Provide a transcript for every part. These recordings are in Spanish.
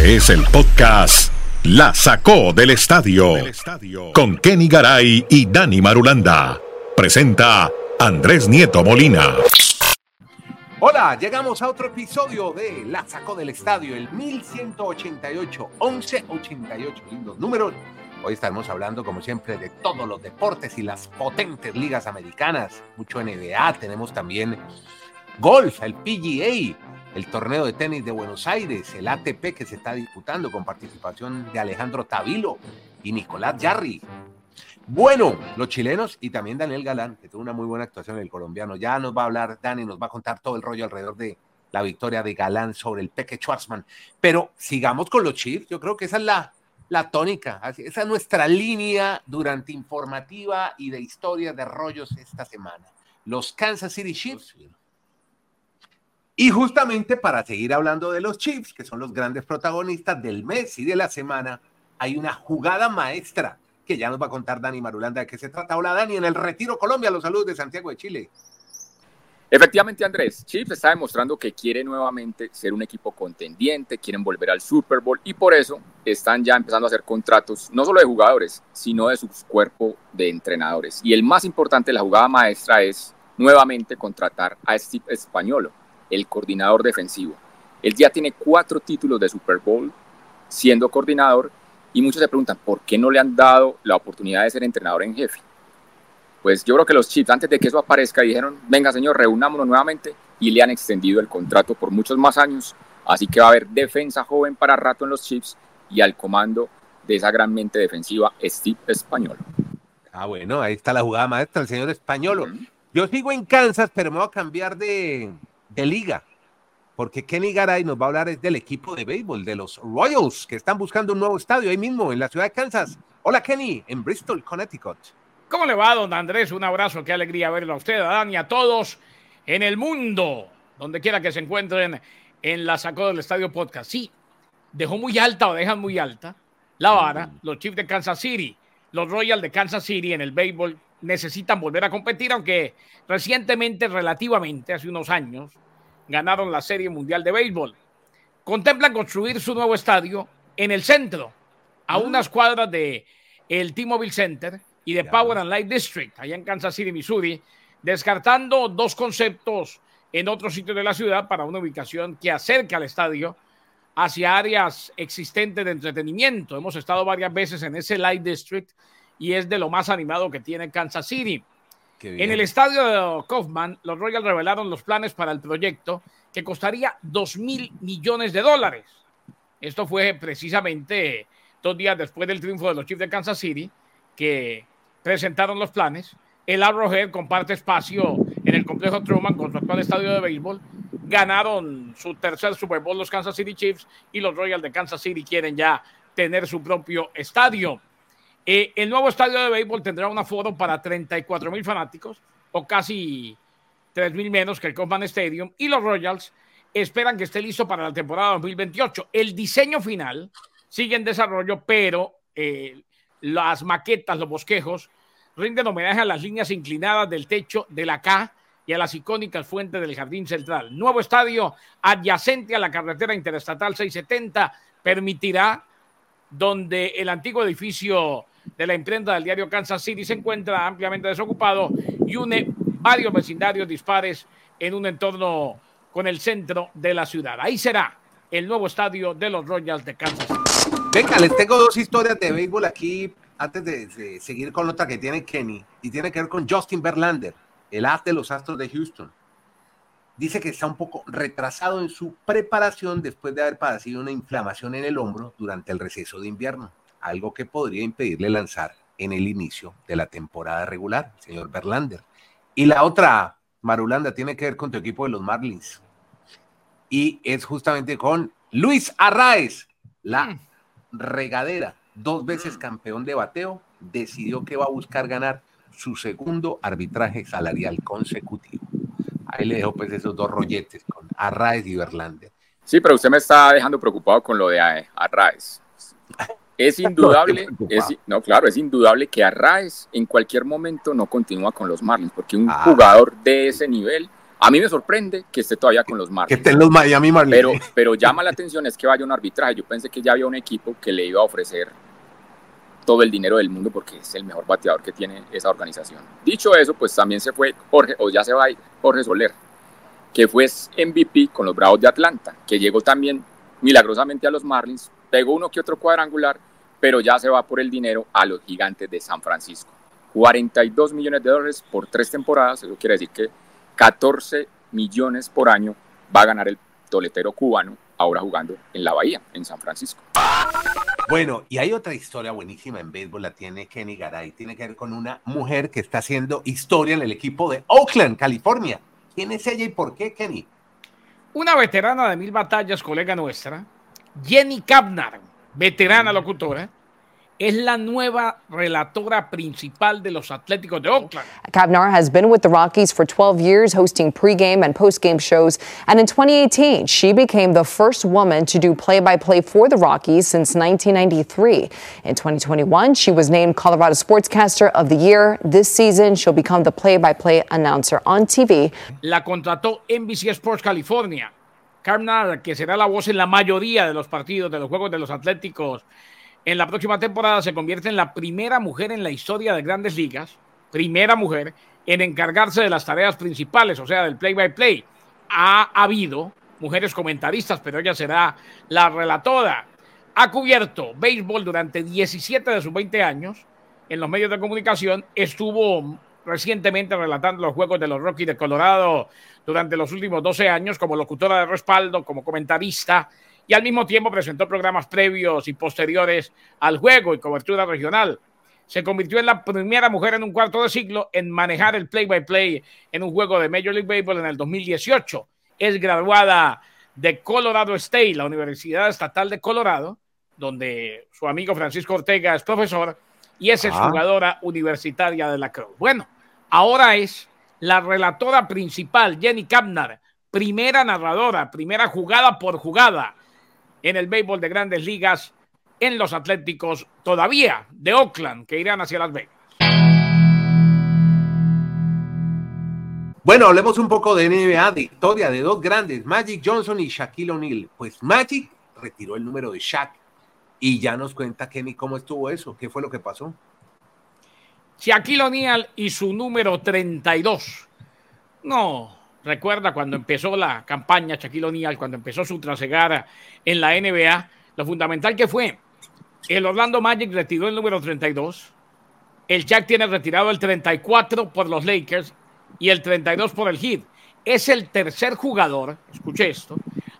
Este es el podcast La Sacó del Estadio con Kenny Garay y Dani Marulanda. Presenta Andrés Nieto Molina. Hola, llegamos a otro episodio de La Sacó del Estadio, el 1188, 1188, lindos números. Hoy estaremos hablando, como siempre, de todos los deportes y las potentes ligas americanas. Mucho NBA, tenemos también golf, el PGA, el torneo de tenis de Buenos Aires, el ATP que se está disputando con participación de Alejandro Tavilo y Nicolás Yarri. Bueno, los chilenos y también Daniel Galán, que tuvo una muy buena actuación el colombiano. Ya nos va a hablar Dani, nos va a contar todo el rollo alrededor de la victoria de Galán sobre el Peque Schwarzman. Pero sigamos con los Chiefs, yo creo que esa es la, la tónica, esa es nuestra línea durante informativa y de historia de rollos esta semana. Los Kansas City Chiefs y justamente para seguir hablando de los Chiefs, que son los grandes protagonistas del mes y de la semana, hay una jugada maestra que ya nos va a contar Dani Marulanda de qué se trata. Hola Dani, en el Retiro Colombia, los saludos de Santiago de Chile. Efectivamente, Andrés, Chiefs está demostrando que quiere nuevamente ser un equipo contendiente, quieren volver al Super Bowl y por eso están ya empezando a hacer contratos no solo de jugadores, sino de su cuerpo de entrenadores. Y el más importante, la jugada maestra es nuevamente contratar a Steve Españolo el coordinador defensivo. Él ya tiene cuatro títulos de Super Bowl siendo coordinador y muchos se preguntan, ¿por qué no le han dado la oportunidad de ser entrenador en jefe? Pues yo creo que los Chiefs, antes de que eso aparezca, dijeron, venga señor, reunámonos nuevamente y le han extendido el contrato por muchos más años. Así que va a haber defensa joven para rato en los Chiefs y al comando de esa gran mente defensiva, Steve Español. Ah, bueno, ahí está la jugada maestra, el señor Españolo. Yo sigo en Kansas, pero me voy a cambiar de, de liga, porque Kenny Garay nos va a hablar del equipo de béisbol, de los Royals, que están buscando un nuevo estadio ahí mismo, en la ciudad de Kansas. Hola Kenny, en Bristol, Connecticut. ¿Cómo le va, don Andrés? Un abrazo, qué alegría verlo a usted, a Dani, a todos en el mundo, donde quiera que se encuentren en la Sacó del Estadio Podcast. Sí, dejó muy alta o dejan muy alta la vara mm. los Chiefs de Kansas City, los Royals de Kansas City en el béisbol necesitan volver a competir, aunque recientemente, relativamente, hace unos años, ganaron la Serie Mundial de Béisbol. Contemplan construir su nuevo estadio en el centro, a mm. unas cuadras de el T-Mobile Center y de Power and Light District, allá en Kansas City, Missouri, descartando dos conceptos en otros sitios de la ciudad para una ubicación que acerque al estadio hacia áreas existentes de entretenimiento. Hemos estado varias veces en ese Light District y es de lo más animado que tiene Kansas City. En el estadio de Kaufman, los Royals revelaron los planes para el proyecto que costaría 2 mil millones de dólares. Esto fue precisamente dos días después del triunfo de los Chiefs de Kansas City, que presentaron los planes. El Arrowhead comparte espacio en el complejo Truman con su actual estadio de béisbol. Ganaron su tercer Super Bowl los Kansas City Chiefs y los Royals de Kansas City quieren ya tener su propio estadio. Eh, el nuevo estadio de béisbol tendrá un aforo para 34 mil fanáticos, o casi 3 mil menos que el Kauffman Stadium, y los Royals esperan que esté listo para la temporada 2028. El diseño final sigue en desarrollo, pero eh, las maquetas, los bosquejos, rinden homenaje a las líneas inclinadas del techo de la K y a las icónicas fuentes del Jardín Central. Nuevo estadio adyacente a la carretera interestatal 670 permitirá donde el antiguo edificio de la imprenta del diario Kansas City se encuentra ampliamente desocupado y une varios vecindarios dispares en un entorno con el centro de la ciudad. Ahí será el nuevo estadio de los Royals de Kansas City. Venga, les tengo dos historias de béisbol aquí antes de, seguir con otra que tiene Kenny y tiene que ver con Justin Verlander, el as de los Astros de Houston. Dice que está un poco retrasado en su preparación después de haber padecido una inflamación en el hombro durante el receso de invierno algo que podría impedirle lanzar en el inicio de la temporada regular, señor Berlander. Y la otra, Marulanda, tiene que ver con tu equipo de los Marlins. Y es justamente con Luis Arraez, la mm. regadera, dos veces mm. campeón de bateo, decidió que va a buscar ganar su segundo arbitraje salarial consecutivo. Ahí le dejo pues esos dos rolletes con Arraez y Berlander. Sí, pero usted me está dejando preocupado con lo de Arraez. Es indudable, no, claro, es indudable que Arraez en cualquier momento no continúa con los Marlins, porque un ah. jugador de ese nivel A mí me sorprende que esté todavía con los Marlins. Que estén los Miami Marlins. Pero, pero llama la atención es que vaya un arbitraje. Yo pensé que ya había un equipo que le iba a ofrecer todo el dinero del mundo porque es el mejor bateador que tiene esa organización. Dicho eso, pues también se fue Jorge, o ya se va Jorge Soler, que fue MVP con los Bravos de Atlanta, que llegó también milagrosamente a los Marlins, pegó uno que otro cuadrangular, pero ya se va por el dinero a los gigantes de San Francisco. 42 millones de dólares por tres temporadas, eso quiere decir que 14 millones por año va a ganar el toletero cubano, ahora jugando en la Bahía, en San Francisco. Bueno, y hay otra historia buenísima en béisbol, la tiene Kenny Garay, tiene que ver con una mujer que está haciendo historia en el equipo de Oakland, California. ¿Quién es ella y por qué, Kenny? Una veterana de mil batallas, colega nuestra, Jenny Kapnar, veterana locutora, es la nueva relatora principal de los Atléticos de Oakland. Kapnar has been with the Rockies for 12 years, hosting pregame and postgame shows. And in 2018, she became the first woman to do play by play for the Rockies since 1993. In 2021, she was named Colorado Sportscaster of the Year. This season, she'll become the play by play announcer on TV. La contrató NBC Sports California. Kapnar, que será la voz en la mayoría de los partidos de los Juegos de los Atléticos en la próxima temporada se convierte en la primera mujer en la historia de grandes ligas, primera mujer en encargarse de las tareas principales, o sea, del play-by-play. Ha habido mujeres comentaristas, pero ella será la relatora. Ha cubierto béisbol durante 17 de sus 20 años en los medios de comunicación. Estuvo recientemente relatando los juegos de los Rockies de Colorado durante los últimos 12 años como locutora de respaldo, como comentarista y al mismo tiempo presentó programas previos y posteriores al juego y cobertura regional. Se convirtió en la primera mujer en un cuarto de siglo en manejar el play-by-play en un juego de Major League Baseball en el 2018. Es graduada de Colorado State, la Universidad Estatal de Colorado, donde su amigo Francisco Ortega es profesor y es jugadora universitaria de la Cruz. Bueno, ahora es la relatora principal, Jenny Kapnar, primera narradora, primera jugada por jugada en el béisbol de grandes ligas en los Atléticos todavía de Oakland que irán hacia Las Vegas. Bueno, hablemos un poco de NBA, de historia de dos grandes, Magic Johnson y Shaquille O'Neal. Pues Magic retiró el número de Shaq y ya nos cuenta Kenny cómo estuvo eso, qué fue lo que pasó. Shaquille O'Neal y su número 32. No, recuerda cuando empezó la campaña Shaquille O'Neal, cuando empezó su trasegada en la NBA, lo fundamental que fue, el Orlando Magic retiró el número 32, el Shaq tiene retirado el 34 por los Lakers y el 32 por el Heat. Es el tercer jugador, escuche esto,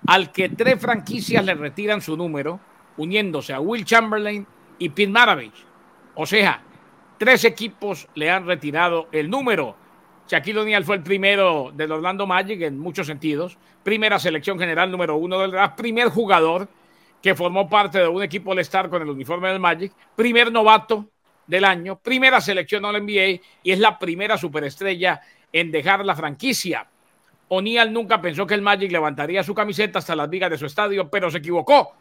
al que tres franquicias le retiran su número, uniéndose a Will Chamberlain y Pete Maravich. O sea, tres equipos le han retirado el número Shaquille O'Neal fue el primero del Orlando Magic en muchos sentidos. Primera selección general número uno del draft. Primer jugador que formó parte de un equipo All-Star con el uniforme del Magic. Primer novato del año. Primera selección All NBA y es la primera superestrella en dejar la franquicia. O'Neal nunca pensó que el Magic levantaría su camiseta hasta las vigas de su estadio, pero se equivocó.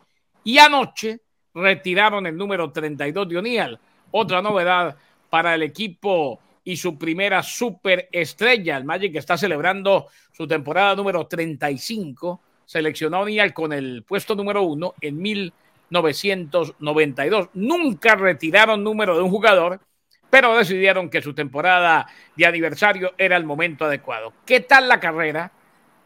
Y anoche retiraron el número 32 de O'Neal. Otra novedad para el equipo y su primera superestrella. El Magic está celebrando su temporada número 35. Seleccionó a O'Neal con el puesto número uno en 1992. Nunca retiraron número de un jugador, pero decidieron que su temporada de aniversario era el momento adecuado. ¿Qué tal la carrera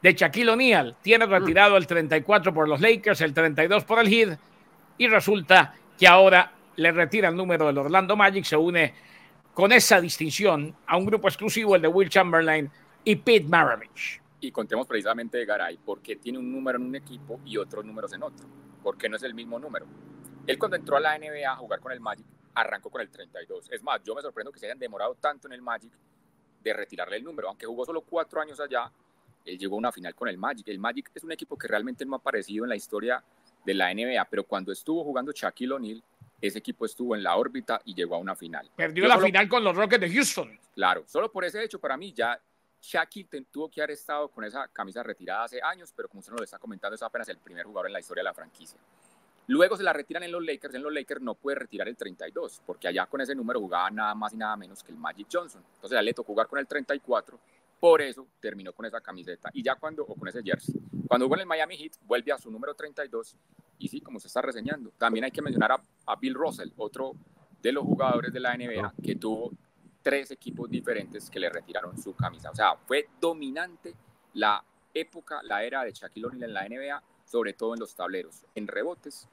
de Shaquille O'Neal? Tiene retirado el 34 por los Lakers, el 32 por el Heat y resulta que ahora le retira el número del Orlando Magic, se une con esa distinción a un grupo exclusivo, el de Will Chamberlain y Pete Maravich. Y contemos precisamente de Garay, porque tiene un número en un equipo y otros números en otro, porque no es el mismo número. Él cuando entró a la NBA a jugar con el Magic, arrancó con el 32. Es más, yo me sorprendo que se hayan demorado tanto en el Magic de retirarle el número, aunque jugó solo cuatro años allá, él llegó a una final con el Magic. El Magic es un equipo que realmente no ha aparecido en la historia de la NBA, pero cuando estuvo jugando Shaquille O'Neal, ese equipo estuvo en la órbita y llegó a una final. Perdió la final con los Rockets de Houston. Claro, solo por ese hecho, para mí ya Shaquille tuvo que haber estado con esa camisa retirada hace años, pero como usted nos lo está comentando, es apenas el primer jugador en la historia de la franquicia. Luego se la retiran en los Lakers. En los Lakers no puede retirar el 32, porque allá con ese número jugaba nada más y nada menos que el Magic Johnson. Entonces a le tocó jugar con el 34 Por eso terminó con esa camiseta y ya cuando, o con ese jersey. Cuando jugó en el Miami Heat, vuelve a su número 32 y sí, como se está reseñando. También hay que mencionar a, Bill Russell, otro de los jugadores de la NBA que tuvo tres equipos diferentes que le retiraron su camisa. O sea, fue dominante la época, la era de Shaquille O'Neal en la NBA, sobre todo en los tableros, en rebotes,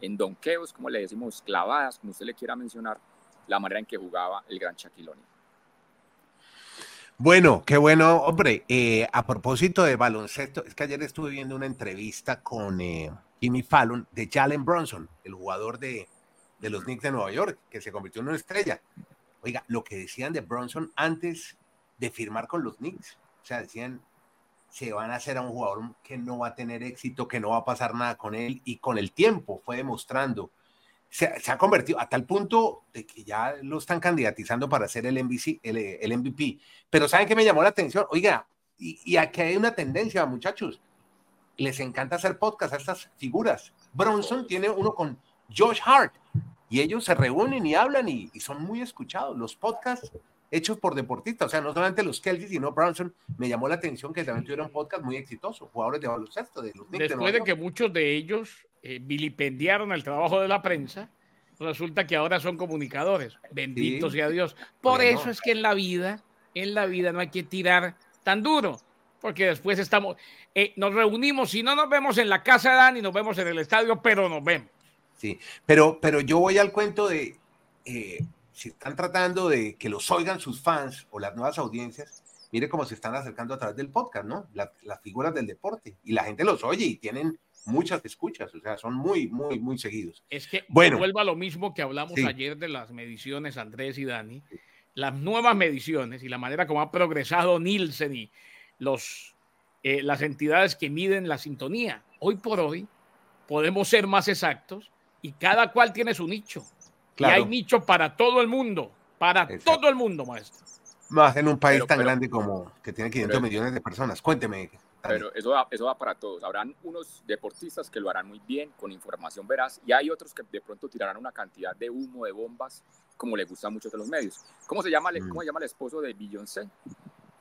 en donkeos, como le decimos, clavadas, como usted le quiera mencionar, la manera en que jugaba el gran Shaquille O'Neal. Bueno, qué bueno, hombre. Eh, a propósito de baloncesto, es que ayer estuve viendo una entrevista con eh, Jimmy Fallon de Jalen Bronson, el jugador de, de, los Knicks de Nueva York, que se convirtió en una estrella. Oiga, lo que decían de Bronson antes de firmar con los Knicks, o sea, decían, se van a hacer a un jugador que no va a tener éxito, que no va a pasar nada con él, y con el tiempo fue demostrando se, ha convertido a tal punto de que ya lo están candidatizando para ser el, MVP, el, MVP. Pero ¿saben qué me llamó la atención? Oiga, y, aquí hay una tendencia, muchachos. Les encanta hacer podcast a estas figuras. Bronson tiene uno con Josh Hart y ellos se reúnen y hablan y, son muy escuchados. Los podcasts hechos por deportistas, o sea, no solamente los Kelsey, sino Bronson, me llamó la atención que también tuvieron un podcast muy exitoso, jugadores de baloncesto. De los Después de que muchos de ellos eh, vilipendiaron el trabajo de la prensa, resulta que ahora son comunicadores. Bendito sea Dios. Por eso es que en la vida, en la vida no hay que tirar tan duro, porque después estamos, eh, nos reunimos, si no nos vemos en la casa de Dani, nos vemos en el estadio, pero nos vemos. Sí, pero, pero yo voy al cuento de, eh, si están tratando de que los oigan sus fans o las nuevas audiencias, mire cómo se están acercando a través del podcast, ¿no? las figuras del deporte, y la gente los oye y tienen muchas escuchas, o sea, son muy, muy, muy seguidos. Es que bueno, vuelva a lo mismo que hablamos ayer de las mediciones, Andrés y Dani, las nuevas mediciones y la manera como ha progresado Nielsen y los, eh, las entidades que miden la sintonía. Hoy por hoy podemos ser más exactos y cada cual tiene su nicho. Y hay nicho para todo el mundo, para todo el mundo, maestro. Más en un país tan grande como que tiene 500 millones de personas. Cuénteme. Pero eso va, eso va para todos. Habrán unos deportistas que lo harán muy bien, con información veraz, y hay otros que de pronto tirarán una cantidad de humo, de bombas, como le gusta mucho de los medios. ¿Cómo se llama, mm. ¿cómo se llama el esposo de Beyoncé?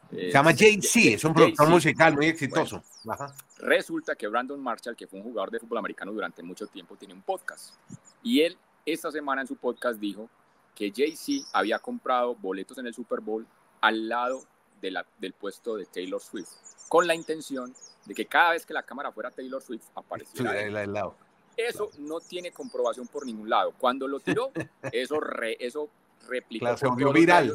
se llama Jay-Z, es un productor musical muy exitoso. resulta que Brandon Marshall, que fue un jugador de fútbol americano durante mucho tiempo, tiene un podcast. Y él esta semana en su podcast dijo que Jay-Z había comprado boletos en el Super Bowl al lado de la, del puesto de Taylor Swift con la intención de que cada vez que la cámara fuera Taylor Swift apareciera. lado. Eso no tiene comprobación por ningún lado. Cuando lo tiró, eso, re, eso replicó. se volvió viral.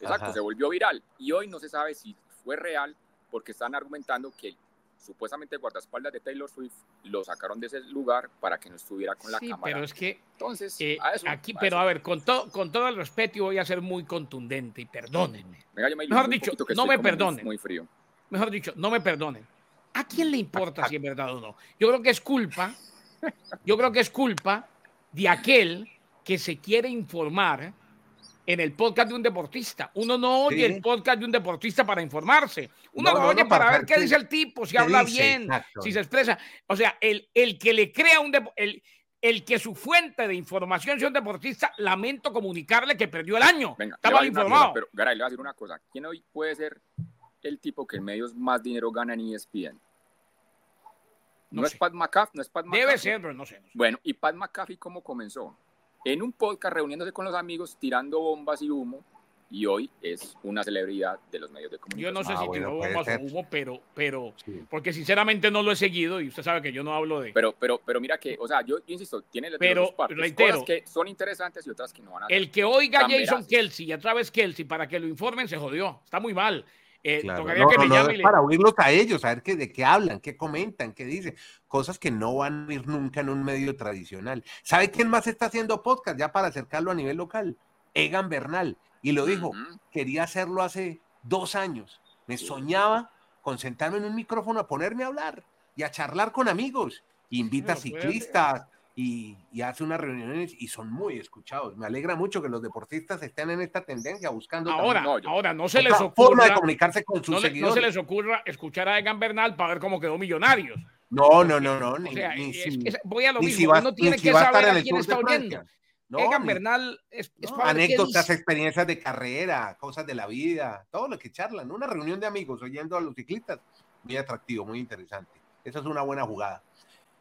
Exacto, se volvió viral. Y hoy no se sabe si fue real porque están argumentando que supuestamente guardaespaldas de Taylor Swift lo sacaron de ese lugar para que no estuviera con la sí, cámara. Pero es que entonces eh, aquí, pero a ver, con todo con todo el respeto voy a ser muy contundente y perdónenme. Mejor dicho, no me perdonen. muy frío mejor dicho, no me perdonen. ¿A quién le importa si es verdad o no? Yo creo que es culpa, yo creo que es culpa de aquel que se quiere informar en el podcast de un deportista. Uno no oye el podcast de un deportista para informarse. Uno lo oye para, ver qué dice el tipo, si habla bien, si se expresa. O sea, el, el que le crea un el, el que su fuente de información sea un deportista, lamento comunicarle que perdió el año. Venga, Está mal informado. Pero, Garay, le voy a decir una cosa. ¿Quién hoy puede ser el tipo que en medios más dinero gana en ESPN? No, es Pat McAfee, no es Pat McAfee. Debe ser, pero no sé, Bueno, ¿y Pat McAfee cómo comenzó? En un podcast reuniéndose con los amigos, tirando bombas y humo, y hoy es una celebridad de los medios de comunicación. Yo no sé ah, si tiró bombas o humo, pero, pero porque sinceramente no lo he seguido y usted sabe que yo no hablo de. Pero, pero, pero mira que, o sea, yo, insisto, tiene pero, dos partes, reitero, que son interesantes y otras que no van a. El que oiga a Jason Kelsey y a través Kelsey para que lo informen se jodió, está muy mal. Eh, para oírlos a ellos, a ver qué, de qué hablan, qué comentan, qué dicen. Cosas que no van a ir nunca en un medio tradicional. ¿Sabe quién más está haciendo podcast ya para acercarlo a nivel local? Egan Bernal. Y lo dijo, quería hacerlo hace dos años. Me soñaba con sentarme en un micrófono a ponerme a hablar y a charlar con amigos. Invita a ciclistas, y, hace unas reuniones y son muy escuchados. Me alegra mucho que los deportistas estén en esta tendencia buscando. Ahora, no, ahora no se les ocurra. Forma de comunicarse con sus seguidores. no se les ocurra escuchar a Egan Bernal para ver cómo quedó Millonarios. No, no, no, no. Ni, voy a lo mismo. uno tiene que saber a quién está oyendo. No, Egan ni- Bernal es, es no, anécdotas, experiencias de carrera, cosas de la vida, todo lo que charlan. Una reunión de amigos oyendo a los ciclistas. Muy atractivo, muy interesante. Esa es una buena jugada.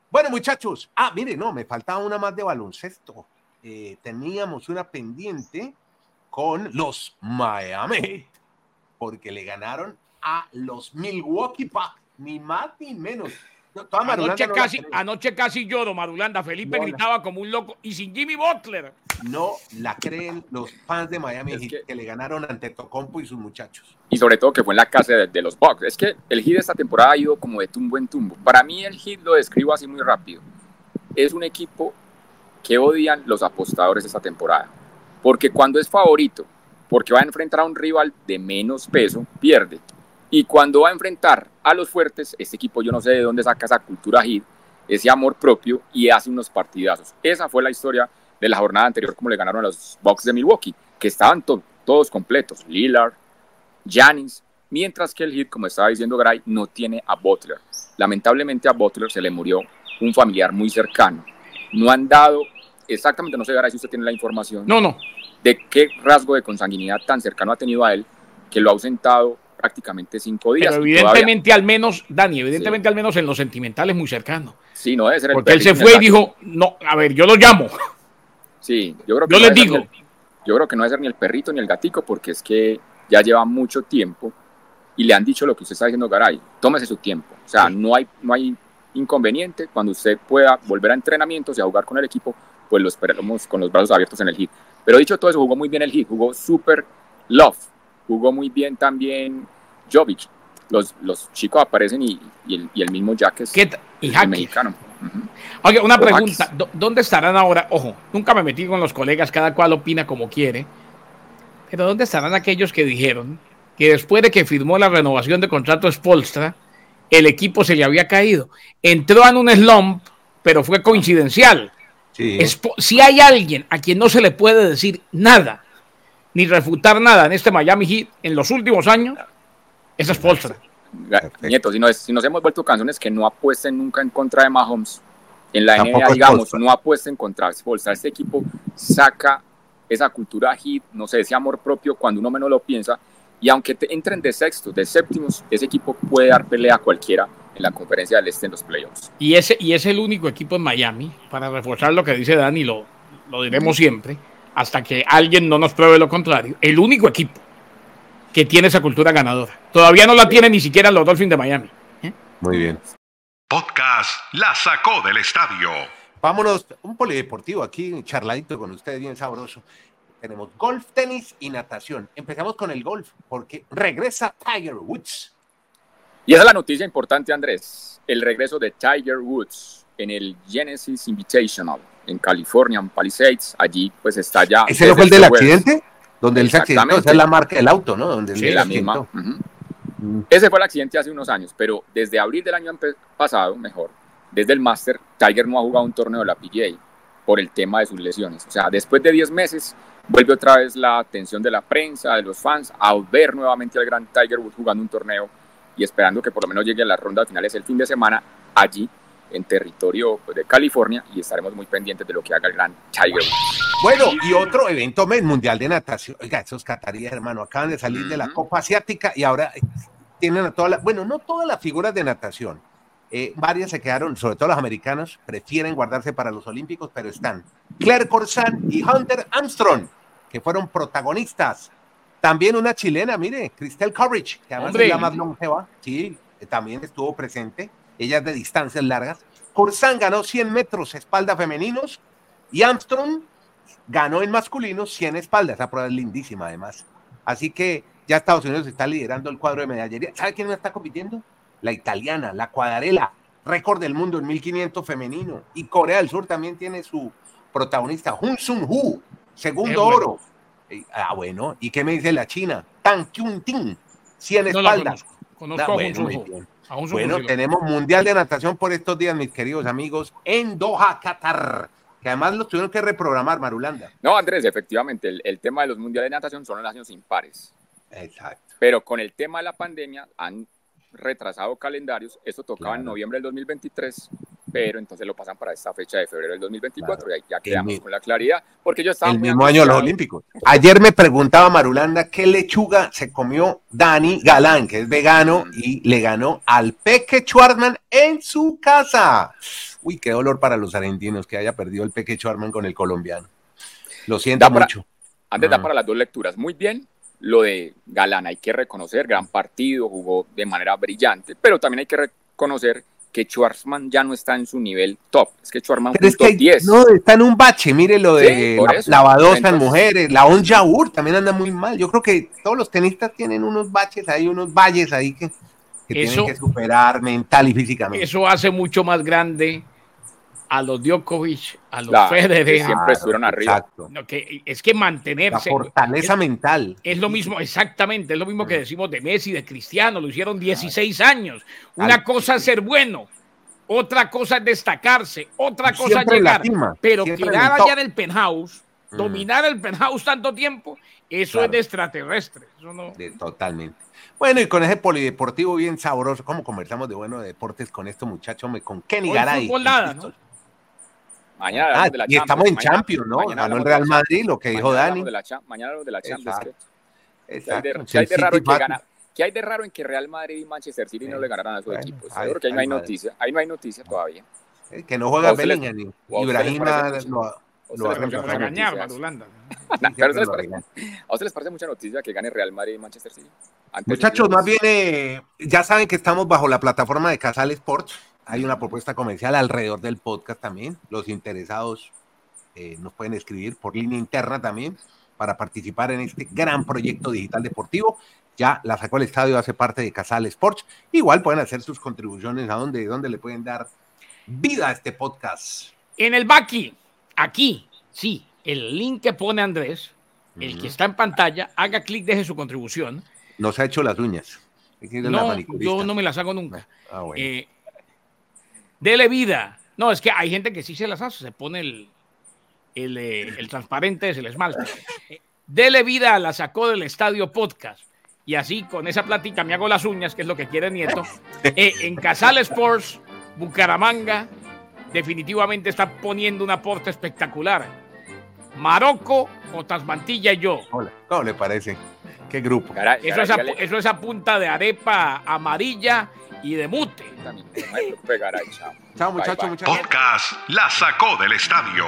Bueno, muchachos. Ah, mire, no, me faltaba una más de baloncesto. Eh, teníamos una pendiente con los Miami porque le ganaron a los Milwaukee Bucks, ni más ni menos. No, Anoche no la casi, cree. anoche casi lloro, Marulanda. Felipe No, la- gritaba como un loco. Y sin Jimmy Butler. no la creen los fans de Miami Es Heat que- que... le ganaron ante Tocompo y sus muchachos. y sobre todo que fue en la casa de, de los Bucks. Es que el Heat esta temporada ha ido como de tumbo en tumbo. Para mí el Heat lo describo así muy rápido. Es un equipo que odian los apostadores esta temporada. Porque cuando es favorito, porque va a enfrentar a un rival de menos peso, pierde. Y cuando va a enfrentar a los fuertes, este equipo yo no sé de dónde saca esa cultura Heat, ese amor propio y hace unos partidazos. Esa fue la historia de la jornada anterior, como le ganaron a los Bucks de Milwaukee, que estaban to- todos completos. Lillard, Janis, mientras que el Heat, como estaba diciendo Gray, no tiene a Butler. Lamentablemente a Butler se le murió un familiar muy cercano. No han dado, exactamente, no sé Garay si usted tiene la información, No, no. de qué rasgo de consanguinidad tan cercano ha tenido a él, que lo ha ausentado prácticamente cinco días. Pero todavía- evidentemente, al menos, Dani, evidentemente, al menos en lo sentimental es muy cercano. sí, no debe ser el Porque él se fue y dijo, no, a ver, yo lo llamo. Sí, yo creo que Yo no les digo. el- yo creo que no debe ser ni el perrito ni el gatico, porque es que ya lleva mucho tiempo y le han dicho lo que usted está diciendo, Garay, tómese su tiempo. O sea, no hay, no hay inconveniente cuando usted pueda volver a entrenamientos y a jugar con el equipo, pues lo esperamos con los brazos abiertos en el hit. Pero dicho todo eso, jugó muy bien el hit, jugó super love, jugó muy bien también Jovic. Los, los chicos aparecen y, y el, y el mismo Jack es ¿Qué y el Jaque. mexicano. Ujú. Oye, una O pregunta. Jaques. ¿dó- ¿Dónde estarán ahora? Ojo, nunca me metí con los colegas, cada cual opina como quiere. Pero ¿dónde estarán aquellos que dijeron que después de que firmó la renovación de contrato Spolstra, el equipo se le había caído? Entró en un slump, pero fue coincidencial. Sí. Si hay alguien a quien no se le puede decir nada, ni refutar nada en este Miami Heat en los últimos años, es Spolstra. Ga- Perfecto. Nieto, si, no es- si nos hemos vuelto canciones que no apuesten nunca en contra de Mahomes, en la Tampoco NBA, es digamos, no apuesten contra Spolstra. Este equipo saca esa cultura hit, no sé, ese amor propio cuando uno menos lo piensa. Y aunque te entren de sextos, de séptimos, ese equipo puede dar pelea a cualquiera en la conferencia del este en los playoffs. Y ese, y es el único equipo en Miami, para reforzar lo que dice Dani, lo, lo diremos siempre, hasta que alguien no nos pruebe lo contrario, el único equipo que tiene esa cultura ganadora. Todavía no la tiene ni siquiera los Dolphins de Miami. ¿eh? Muy bien. Podcast La Sacó del Estadio. Vámonos, un polideportivo aquí, charladito con ustedes, bien sabroso. Tenemos golf, tenis y natación. Empezamos con el golf, porque regresa Tiger Woods. Y esa es la noticia importante, Andrés. El regreso de Tiger Woods en el Genesis Invitational en California, en Palisades. Allí pues está ya. ¿Ese no fue el del este jueves. accidente? Donde él se accidentó, Exactamente. esa es la marca del auto, ¿no? Donde Sí, la misma. Mm. Ese fue el accidente hace unos años, pero desde abril del año pasado, mejor, desde el Master, Tiger no ha jugado un torneo de la PGA por el tema de sus lesiones. O sea, después de 10 meses, vuelve otra vez la atención de la prensa, de los fans, a ver nuevamente al gran Tiger Woods jugando un torneo y esperando que por lo menos llegue a las rondas finales el fin de semana allí en territorio pues, de California y estaremos muy pendientes de lo que haga el gran Tiger. Bueno, y otro evento men, mundial de natación. Oiga, esos cataríes, hermano, acaban de salir de la. Copa Asiática y ahora eh, tienen a todas las, bueno, no todas las figuras de natación. Eh, varias se quedaron, sobre todo las americanas, prefieren guardarse para los Olímpicos, pero están Claire Corsan y Hunter Armstrong, que fueron protagonistas. También una chilena, mire, Cristel Courage, que además Hombre. es la más longeva, sí, eh, también estuvo presente. Ella es de distancias largas. Corsan ganó 100 metros espalda femeninos y Armstrong ganó en masculino 100 espaldas. Esa prueba es lindísima, además. Así que ya Estados Unidos está liderando el cuadro de medallería. ¿Sabe quién está compitiendo? La italiana, la Cuadarela, récord del mundo en 1500 femenino. Y Corea del Sur también tiene su protagonista, Hun Sun Hu, segundo bueno. oro. Eh, Ah, bueno. ¿Y qué me dice la China? Tan Kyun Tin, 100 No la espaldas. conozco. Conozco Ah, bueno. A Hun Sun Bueno, tenemos Mundial de Natación por estos días, mis queridos amigos, en Doha, Qatar, que además lo tuvieron que reprogramar, Marulanda. No, Andrés, efectivamente, el, el tema de los mundiales de natación son los años impares. Exacto. Pero con el tema de la pandemia han retrasado calendarios. Esto tocaba en noviembre del 2023 pero entonces lo pasan para esta fecha de febrero del 2024 y ahí ya quedamos con la claridad, porque yo estaba El mismo año de los Olímpicos. Ayer me preguntaba Marulanda qué lechuga se comió Dani Galán, que es vegano, y le ganó al Peque Schwartzman en su casa. Uy, qué dolor para los argentinos que haya perdido el Peque Schwartzman con el colombiano. Lo siento mucho. Antes da para las dos lecturas. Muy bien, lo de Galán, hay que reconocer, gran partido, jugó de manera brillante, pero también hay que reconocer que Schwarzman ya no está en su nivel top. Es que Schwarzman Pero es que 10. No, está en un bache. Mire lo de sí, la, lavadosa en mujeres. La On Jaur también anda muy mal. Yo creo que todos los tenistas tienen unos baches ahí, unos valles ahí que, que tienen que superar mental y físicamente. Eso hace mucho más grande a los Djokovic, a los Federer. siempre estuvieron arriba. que es que mantenerse. La fortaleza mental. Es lo mismo, exactamente, es lo mismo que decimos de Messi, de Cristiano, lo hicieron 16 años. Una cosa es ser bueno, otra cosa es destacarse, otra cosa es llegar. pero quedar allá en el penthouse, mm. dominar el penthouse tanto tiempo, eso es de extraterrestre. totalmente. Bueno, y con ese polideportivo bien sabroso, ¿cómo conversamos de bueno de deportes con esto, muchacho? Con Kenny Garay. ¿no? Mañana ah, de la y estamos en Champions, ¿no? Ganó el Real Madrid, lo que dijo Dani. De la, mañana los de la Champions. Exacto. ¿Qué hay de, raro en que gana? ¿Qué hay de raro en que Real Madrid y Manchester City no le ganaran a sus equipos? Seguro que ahí no hay noticia. Ahí no hay noticia todavía. Que no juega Bellingham. Ibrahima lo, lo va a Madulanda. ¿A ustedes les parece mucha noticia que gane Real Madrid y Manchester City? Muchachos, más bien, ya saben que estamos bajo la plataforma de Casal Sports hay una propuesta comercial alrededor del podcast también. Los interesados eh, nos pueden escribir por línea interna también para participar en este gran proyecto digital deportivo. Ya la sacó el estadio, hace parte de Casal Sports. Igual pueden hacer sus contribuciones a donde, donde le pueden dar vida a este podcast. En el Baki, aquí, sí, el link que pone Andrés, el que está en pantalla, haga clic, deje su contribución. Nos ha hecho las uñas. No, yo no me las hago nunca. Ah, bueno. eh, Dele vida. No, es que hay gente que sí se las hace, se pone el, el, eh, transparente, es el esmalte. Dele vida a la sacó del estadio podcast. Y así, con esa plática, me hago las uñas, que es lo que quiere Nieto. Eh, en Casal Sports, Bucaramanga, definitivamente está poniendo un aporte espectacular. Marocco, Mantilla y yo. Hola, ¿cómo le parece? ¿Qué grupo? Eso, es eso es a punta de arepa amarilla y de mute. Chao, muchachos, Podcast La Sacó del Estadio